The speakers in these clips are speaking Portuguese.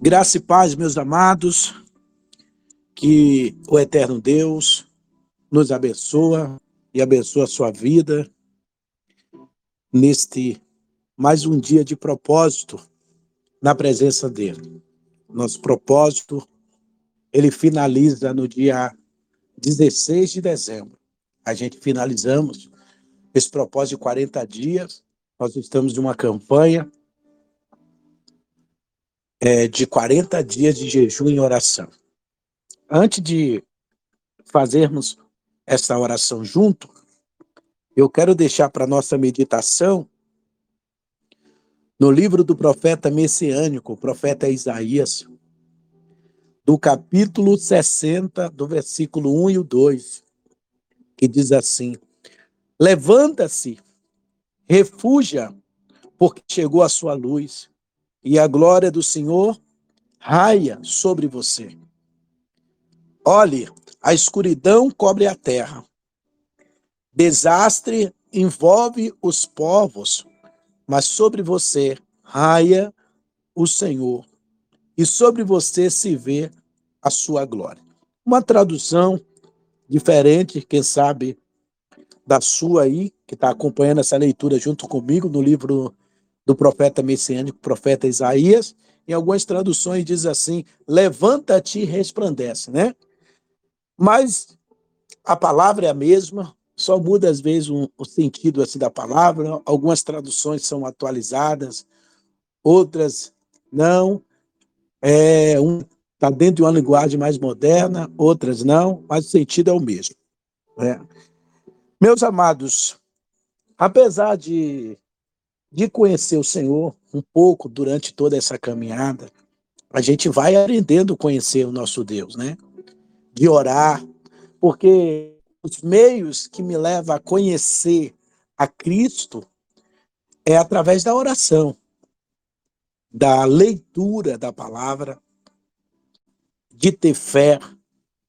Graça e paz, meus amados, que o eterno Deus nos abençoa e abençoa a sua vida neste mais um dia de propósito na presença dele. Nosso propósito, ele finaliza no dia 16 de dezembro. A gente finalizamos esse propósito de 40 dias. Nós estamos em uma campanha é, de 40 dias de jejum e oração. Antes de fazermos essa oração junto, eu quero deixar para nossa meditação no livro do profeta messiânico, o profeta Isaías, do capítulo 60, do versículo 1 e o 2, que diz assim: Levanta-se, refugia, porque chegou a sua luz e a glória do Senhor raia sobre você. Olhe, a escuridão cobre a terra. Desastre envolve os povos, mas sobre você raia o Senhor, e sobre você se vê a sua glória. Uma tradução diferente, quem sabe, da sua aí, que está acompanhando essa leitura junto comigo no livro do profeta messiânico, profeta Isaías. Em algumas traduções diz assim: levanta-te e resplandece, né? Mas a palavra é a mesma, só muda às vezes um, o sentido assim da palavra. Algumas traduções são atualizadas, outras não. É, um está dentro de uma linguagem mais moderna, outras não, mas o sentido é o mesmo. Né? Meus amados, apesar de de conhecer o Senhor um pouco durante toda essa caminhada, a gente vai aprendendo a conhecer o nosso Deus, né? De orar, porque os meios que me levam a conhecer a Cristo é através da oração, da leitura da palavra, de ter fé,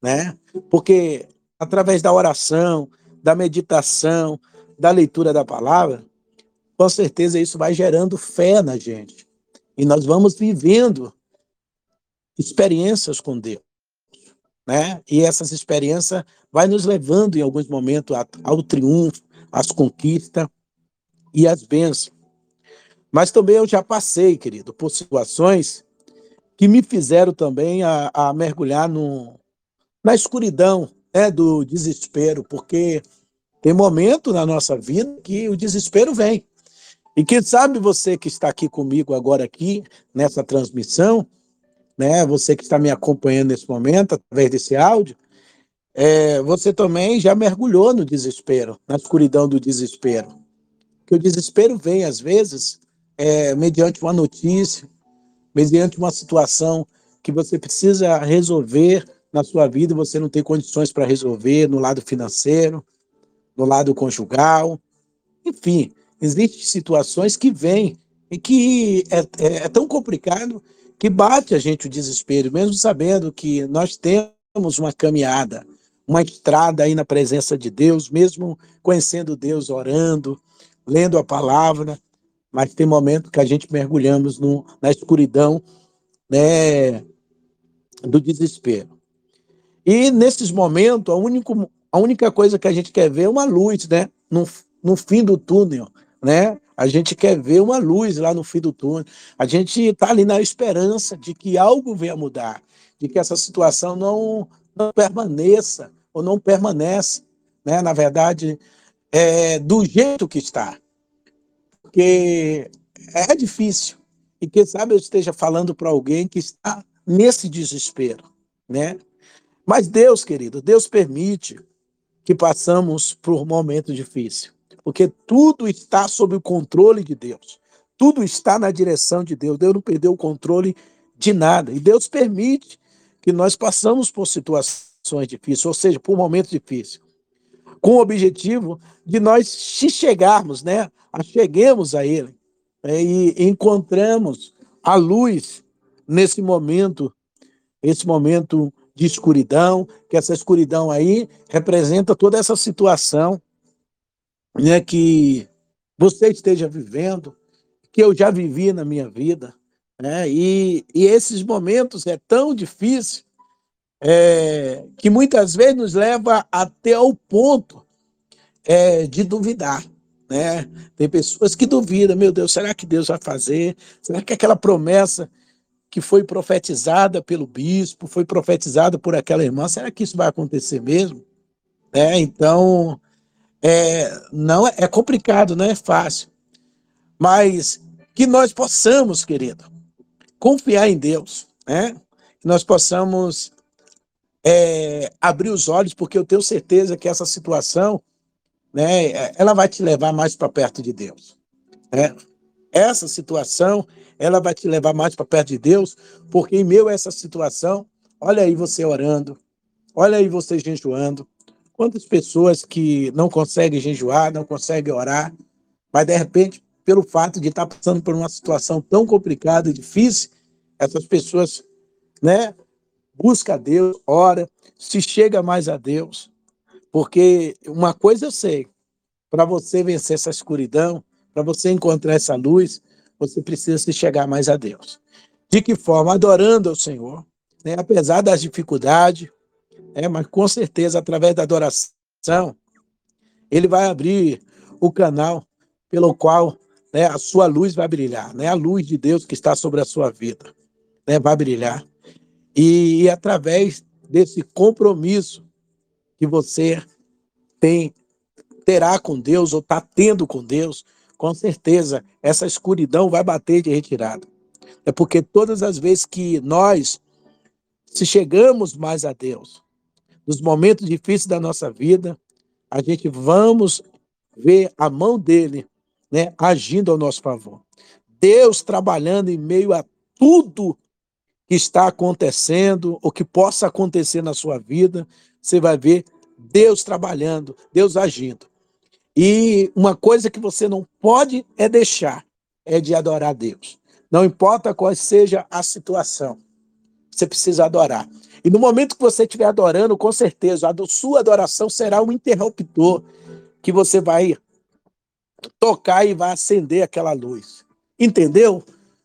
né? Porque através da oração, da meditação, da leitura da palavra, com certeza isso vai gerando fé na gente. E nós vamos vivendo experiências com Deus. Né? E essas experiências vai nos levando em alguns momentos ao triunfo, às conquistas e às bênçãos. Mas também eu já passei, querido, por situações que me fizeram também a, a mergulhar no, na escuridão né, do desespero, porque tem momento na nossa vida que o desespero vem. E quem sabe você que está aqui comigo agora aqui nessa transmissão, né? Você que está me acompanhando nesse momento através desse áudio, é, você também já mergulhou no desespero, na escuridão do desespero. Que o desespero vem às vezes é, mediante uma notícia, mediante uma situação que você precisa resolver na sua vida você não tem condições para resolver no lado financeiro, no lado conjugal, enfim, Existem situações que vêm e que é, é, é tão complicado que bate a gente o desespero, mesmo sabendo que nós temos uma caminhada, uma estrada aí na presença de Deus, mesmo conhecendo Deus, orando, lendo a palavra, mas tem momentos que a gente mergulhamos no, na escuridão né, do desespero. E nesses momentos, a, único, a única coisa que a gente quer ver é uma luz, né? No, no fim do túnel né? A gente quer ver uma luz lá no fim do túnel. A gente está ali na esperança de que algo venha mudar, de que essa situação não, não permaneça ou não permanece, né? Na verdade, é do jeito que está. Porque é difícil. E quem sabe eu esteja falando para alguém que está nesse desespero, né? Mas Deus, querido, Deus permite que passamos por um momento difícil porque tudo está sob o controle de Deus. Tudo está na direção de Deus. Deus não perdeu o controle de nada. E Deus permite que nós passamos por situações difíceis, ou seja, por momentos difíceis, com o objetivo de nós se chegarmos, né? Cheguemos a Ele né? e encontramos a luz nesse momento, esse momento de escuridão, que essa escuridão aí representa toda essa situação né, que você esteja vivendo, que eu já vivi na minha vida, Né? E, e esses momentos é tão difícil é, que muitas vezes nos leva até ao ponto é, de duvidar. Né? Tem pessoas que duvidam, meu Deus, será que Deus vai fazer? Será que aquela promessa que foi profetizada pelo bispo, foi profetizada por aquela irmã, será que isso vai acontecer mesmo? É, então, é, não é, é complicado, não é fácil. Mas que nós possamos, querido, confiar em Deus, né? Que nós possamos é, abrir os olhos, porque eu tenho certeza que essa situação, né, ela vai te levar mais para perto de Deus. Né? Essa situação, ela vai te levar mais para perto de Deus, porque em a essa situação, olha aí você orando, olha aí você jejuando. Quantas pessoas que não conseguem jejuar, não conseguem orar, mas de repente, pelo fato de estar passando por uma situação tão complicada e difícil, essas pessoas, né, busca a Deus, ora, se chega mais a Deus, porque uma coisa eu sei, para você vencer essa escuridão, para você encontrar essa luz, você precisa se chegar mais a Deus. De que forma? Adorando ao Senhor, né? apesar das dificuldades, né? mas com certeza, através da adoração, ele vai abrir o canal pelo qual né, a sua luz vai brilhar, né? a luz de Deus que está sobre a sua vida né, vai brilhar. E, e através desse compromisso que você tem terá com Deus ou está tendo com Deus, com certeza essa escuridão vai bater de retirada. É porque todas as vezes que nós se chegamos mais a Deus, nos momentos difíceis da nossa vida, a gente vamos ver a mão dele, né, agindo ao nosso favor. Deus trabalhando em meio a tudo que está acontecendo, ou que possa acontecer na sua vida, você vai ver Deus trabalhando, Deus agindo. E uma coisa que você não pode é deixar, é de adorar Deus. Não importa qual seja a situação, você precisa adorar. E no momento que você estiver adorando, com certeza, a sua adoração será um interruptor que você vai tocar e vai acender aquela luz. Entendeu?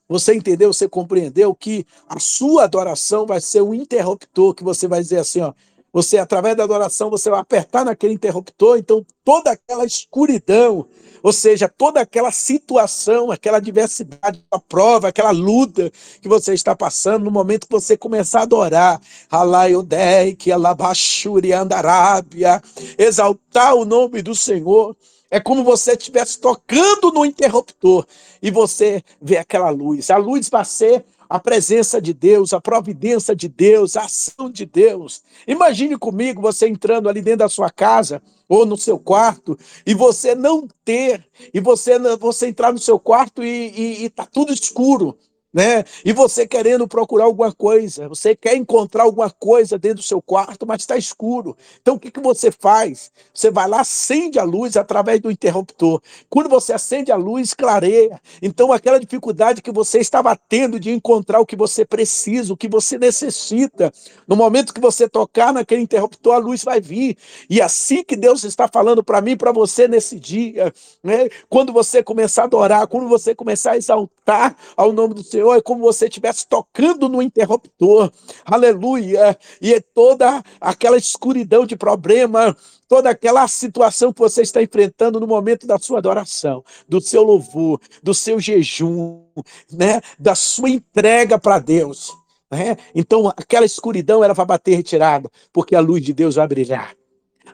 Você entendeu, você compreendeu que a sua adoração vai ser um interruptor que você vai dizer assim, ó, você através da adoração você vai apertar naquele interruptor, então toda aquela escuridão, ou seja, toda aquela situação, aquela adversidade, a prova, aquela luta que você está passando, no momento que você começar a adorar, Alaiodei, que Alabashuri Andarábia, exaltar o nome do Senhor, é como você estivesse tocando no interruptor e você vê aquela luz. A luz vai ser a presença de Deus, a providência de Deus, a ação de Deus. Imagine comigo você entrando ali dentro da sua casa ou no seu quarto e você não ter, e você, você entrar no seu quarto e está tudo escuro né? E você querendo procurar alguma coisa, você quer encontrar alguma coisa dentro do seu quarto, mas está escuro. Então o que, que você faz? Você vai lá, acende a luz através do interruptor. Quando você acende a luz, clareia. Então aquela dificuldade que você estava tendo de encontrar o que você precisa, o que você necessita, no momento que você tocar naquele interruptor, a luz vai vir. E assim que Deus está falando para mim, para você nesse dia, né? Quando você começar a adorar, quando você começar a exaltar ao nome do Senhor Senhor, é como você estivesse tocando no interruptor, aleluia, e é toda aquela escuridão de problema, toda aquela situação que você está enfrentando no momento da sua adoração, do seu louvor, do seu jejum, né, da sua entrega para Deus. Né? Então, aquela escuridão ela vai bater retirada, porque a luz de Deus vai brilhar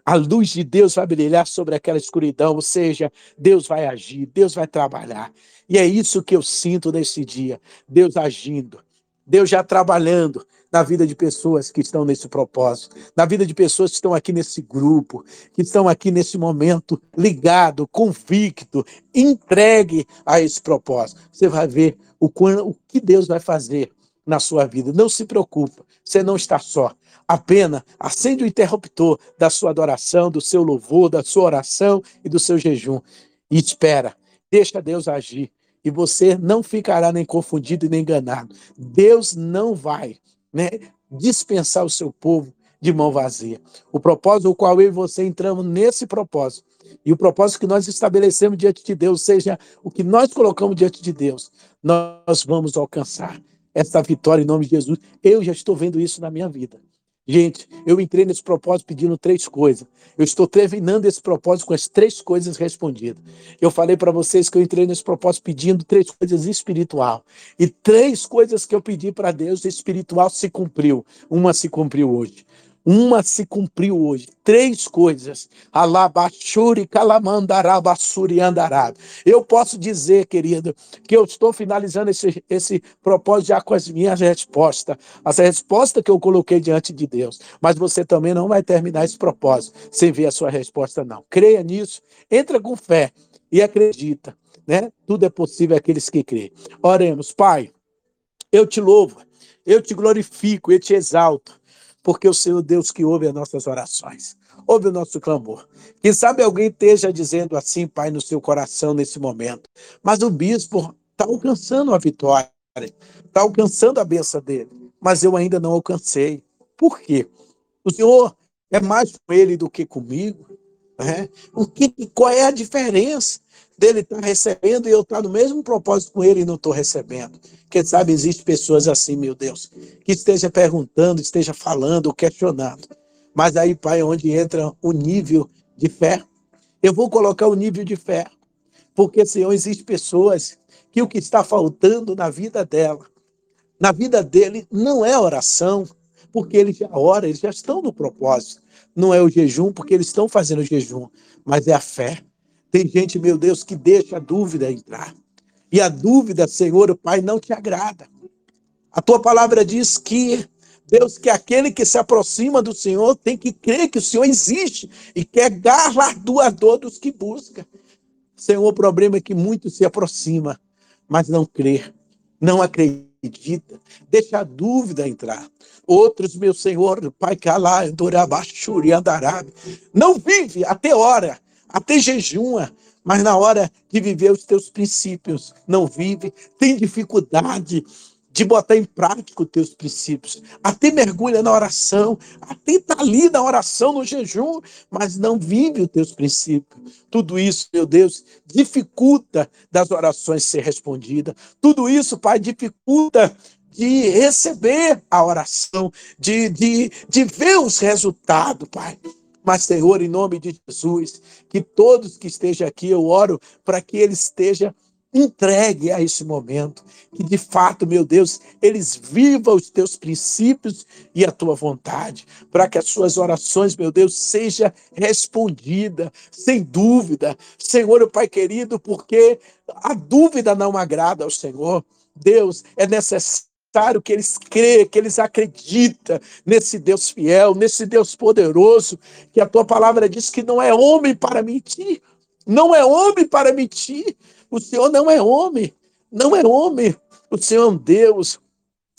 a luz de Deus vai brilhar sobre aquela escuridão, ou seja, Deus vai agir, Deus vai trabalhar. E é isso que eu sinto nesse dia, Deus agindo, Deus já trabalhando na vida de pessoas que estão nesse propósito, na vida de pessoas que estão aqui nesse grupo, que estão aqui nesse momento ligado, convicto, entregue a esse propósito. Você vai ver o, o que Deus vai fazer na sua vida. Não se preocupa, você não está só. Apenas acende o interruptor da sua adoração, do seu louvor, da sua oração e do seu jejum. E espera, deixa Deus agir. E você não ficará nem confundido nem enganado. Deus não vai né, dispensar o seu povo de mão vazia. O propósito o qual eu e você entramos nesse propósito e o propósito que nós estabelecemos diante de Deus, seja o que nós colocamos diante de Deus, nós vamos alcançar essa vitória em nome de Jesus. Eu já estou vendo isso na minha vida. Gente, eu entrei nesse propósito pedindo três coisas. Eu estou terminando esse propósito com as três coisas respondidas. Eu falei para vocês que eu entrei nesse propósito pedindo três coisas espiritual. E três coisas que eu pedi para Deus espiritual se cumpriu. Uma se cumpriu hoje. Uma se cumpriu hoje. Três coisas. Alabachuri, calamandarabassuri andarab. Eu posso dizer, querido, que eu estou finalizando esse, esse propósito já com as minhas respostas. As respostas que eu coloquei diante de Deus. Mas você também não vai terminar esse propósito sem ver a sua resposta, não. Creia nisso, entra com fé e acredita. Né? Tudo é possível àqueles que creem. Oremos, Pai, eu te louvo, eu te glorifico, eu te exalto porque o Senhor Deus que ouve as nossas orações, ouve o nosso clamor. Quem sabe alguém esteja dizendo assim, Pai, no seu coração nesse momento, mas o bispo está alcançando a vitória, está alcançando a benção dele, mas eu ainda não alcancei. Por quê? O Senhor é mais com ele do que comigo. Né? O que, qual é a diferença dele estar tá recebendo e eu estar tá no mesmo propósito com ele e não estou recebendo? Quem sabe existe pessoas assim, meu Deus, que esteja perguntando, esteja falando, questionando. Mas aí, Pai, é onde entra o nível de fé. Eu vou colocar o nível de fé. Porque, Senhor, existem pessoas que o que está faltando na vida dela, na vida dele, não é oração, porque eles já oram, eles já estão no propósito. Não é o jejum, porque eles estão fazendo o jejum, mas é a fé. Tem gente, meu Deus, que deixa a dúvida entrar. E a dúvida, Senhor, Pai, não te agrada. A tua palavra diz que Deus, que aquele que se aproxima do Senhor tem que crer que o Senhor existe e quer galardoador dos que busca. Senhor, o problema é que muito se aproxima, mas não crê, não acredita, deixa a dúvida entrar. Outros, meu Senhor, Pai, calá, Dorabachuri, Andarabe, não vive até hora, até jejuma, mas na hora de viver os teus princípios, não vive, tem dificuldade de botar em prática os teus princípios. Até mergulha na oração, até está ali na oração, no jejum, mas não vive os teus princípios. Tudo isso, meu Deus, dificulta das orações ser respondidas. Tudo isso, Pai, dificulta de receber a oração, de, de, de ver os resultados, Pai. Mas, Senhor, em nome de Jesus, que todos que estejam aqui, eu oro para que ele esteja entregue a esse momento, que de fato, meu Deus, eles vivam os teus princípios e a tua vontade, para que as suas orações, meu Deus, seja respondida, sem dúvida. Senhor, Pai querido, porque a dúvida não agrada ao Senhor. Deus, é necessário que eles creem, que eles acreditam nesse Deus fiel, nesse Deus poderoso, que a tua palavra diz que não é homem para mentir. Não é homem para mentir. O Senhor não é homem. Não é homem. O Senhor é um Deus,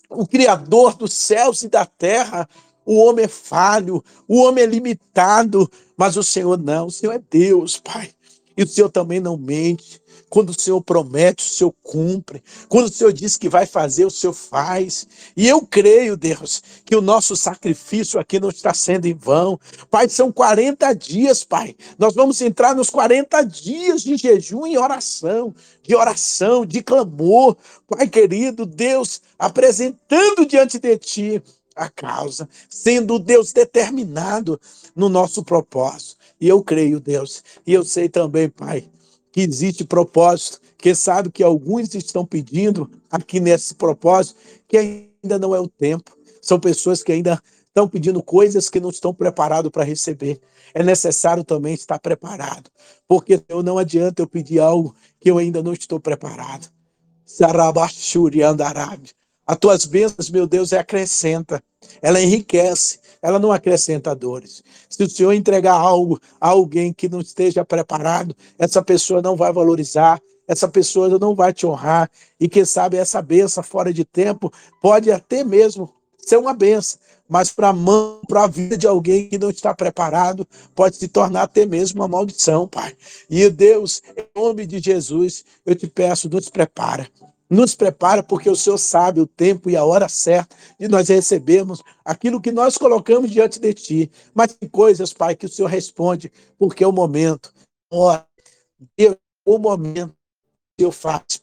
o Criador dos céus e da terra. O homem é falho, o homem é limitado, mas o Senhor não. O Senhor é Deus, Pai. E o Senhor também não mente. Quando o Senhor promete, o Senhor cumpre. Quando o Senhor diz que vai fazer, o Senhor faz. E eu creio, Deus, que o nosso sacrifício aqui não está sendo em vão. Pai, são 40 dias, Pai. Nós vamos entrar nos 40 dias de jejum e oração, de oração, de clamor. Pai querido, Deus, apresentando diante de Ti a causa, sendo Deus determinado no nosso propósito. E eu creio, Deus, e eu sei também, Pai, que existe propósito, que sabe que alguns estão pedindo aqui nesse propósito, que ainda não é o tempo. São pessoas que ainda estão pedindo coisas que não estão preparados para receber. É necessário também estar preparado, porque eu não adianta eu pedir algo que eu ainda não estou preparado. Sarabashuri andarabe. As tuas bênçãos, meu Deus, é acrescenta, ela enriquece, ela não acrescenta dores. Se o Senhor entregar algo a alguém que não esteja preparado, essa pessoa não vai valorizar, essa pessoa não vai te honrar. E quem sabe essa benção fora de tempo pode até mesmo ser uma benção, mas para a mão, para a vida de alguém que não está preparado, pode se tornar até mesmo uma maldição, Pai. E Deus, em nome de Jesus, eu te peço, nos prepara. Nos prepara, porque o Senhor sabe o tempo e a hora certa de nós recebermos aquilo que nós colocamos diante de Ti. Mas tem coisas, Pai, que o Senhor responde, porque é o momento. hora, Deus, o momento que eu faço.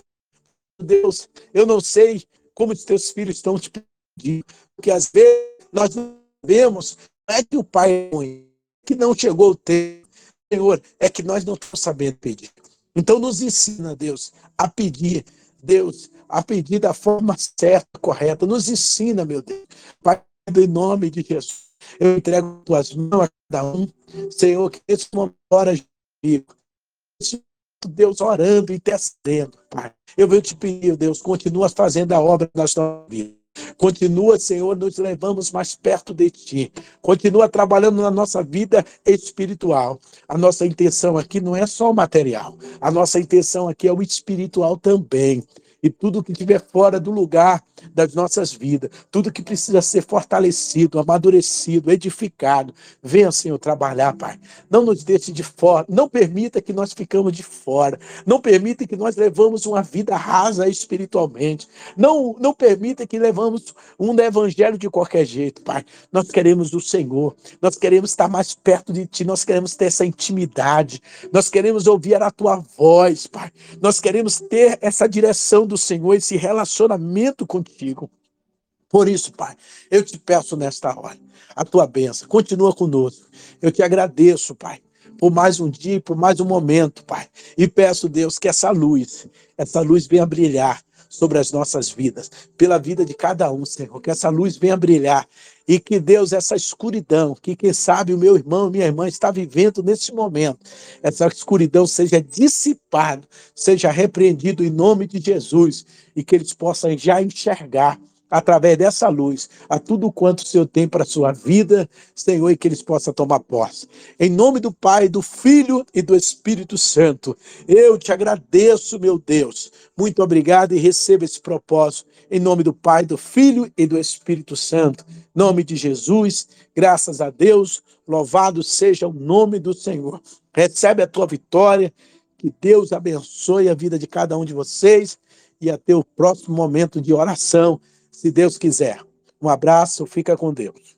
Deus, eu não sei como os teus filhos estão te pedindo, porque às vezes nós não sabemos, não é que o pai é ruim, que não chegou o tempo, Senhor, é que nós não estamos sabendo pedir. Então nos ensina, Deus, a pedir, Deus, a pedir da forma certa, correta. Nos ensina, meu Deus. Pai, em nome de Jesus, eu entrego tuas mãos a cada um. Senhor, que esse momento ora comigo. Deus orando e intercedendo, Pai. Eu venho te pedir, Deus, continua fazendo a obra da nossa vida. Continua, Senhor, nos levamos mais perto de Ti. Continua trabalhando na nossa vida espiritual. A nossa intenção aqui não é só o material. A nossa intenção aqui é o espiritual também e tudo que estiver fora do lugar das nossas vidas, tudo que precisa ser fortalecido, amadurecido, edificado. Venha, Senhor, trabalhar, Pai. Não nos deixe de fora, não permita que nós ficamos de fora, não permita que nós levamos uma vida rasa espiritualmente, não, não permita que levamos um evangelho de qualquer jeito, Pai. Nós queremos o Senhor, nós queremos estar mais perto de Ti, nós queremos ter essa intimidade, nós queremos ouvir a Tua voz, Pai. Nós queremos ter essa direção do do Senhor, esse relacionamento contigo. Por isso, Pai, eu te peço nesta hora a tua bênção. Continua conosco. Eu te agradeço, Pai, por mais um dia, por mais um momento, Pai. E peço, Deus, que essa luz, essa luz venha brilhar sobre as nossas vidas, pela vida de cada um, Senhor. Que essa luz venha brilhar e que Deus, essa escuridão, que quem sabe o meu irmão, minha irmã está vivendo nesse momento, essa escuridão seja dissipada, seja repreendido em nome de Jesus e que eles possam já enxergar através dessa luz, a tudo quanto o Senhor tem para a sua vida, Senhor, e que eles possam tomar posse. Em nome do Pai, do Filho e do Espírito Santo, eu te agradeço, meu Deus. Muito obrigado e receba esse propósito. Em nome do Pai, do Filho e do Espírito Santo. Nome de Jesus, graças a Deus, louvado seja o nome do Senhor. Recebe a tua vitória. Que Deus abençoe a vida de cada um de vocês e até o próximo momento de oração se Deus quiser. Um abraço, fica com Deus.